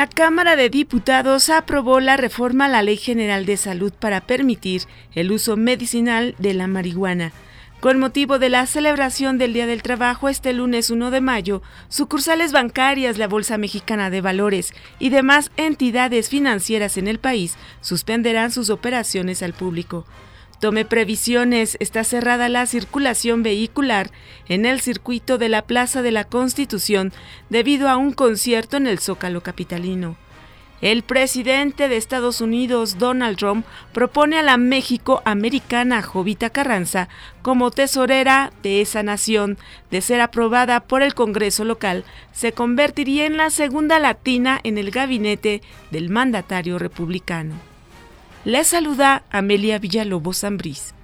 La Cámara de Diputados aprobó la reforma a la Ley General de Salud para permitir el uso medicinal de la marihuana. Con motivo de la celebración del Día del Trabajo este lunes 1 de mayo, sucursales bancarias, la Bolsa Mexicana de Valores y demás entidades financieras en el país suspenderán sus operaciones al público. Tome previsiones, está cerrada la circulación vehicular en el circuito de la Plaza de la Constitución debido a un concierto en el Zócalo Capitalino. El presidente de Estados Unidos, Donald Trump, propone a la México americana Jovita Carranza como tesorera de esa nación. De ser aprobada por el Congreso local, se convertiría en la segunda latina en el gabinete del mandatario republicano. Les saluda Amelia Villalobos Zambriz.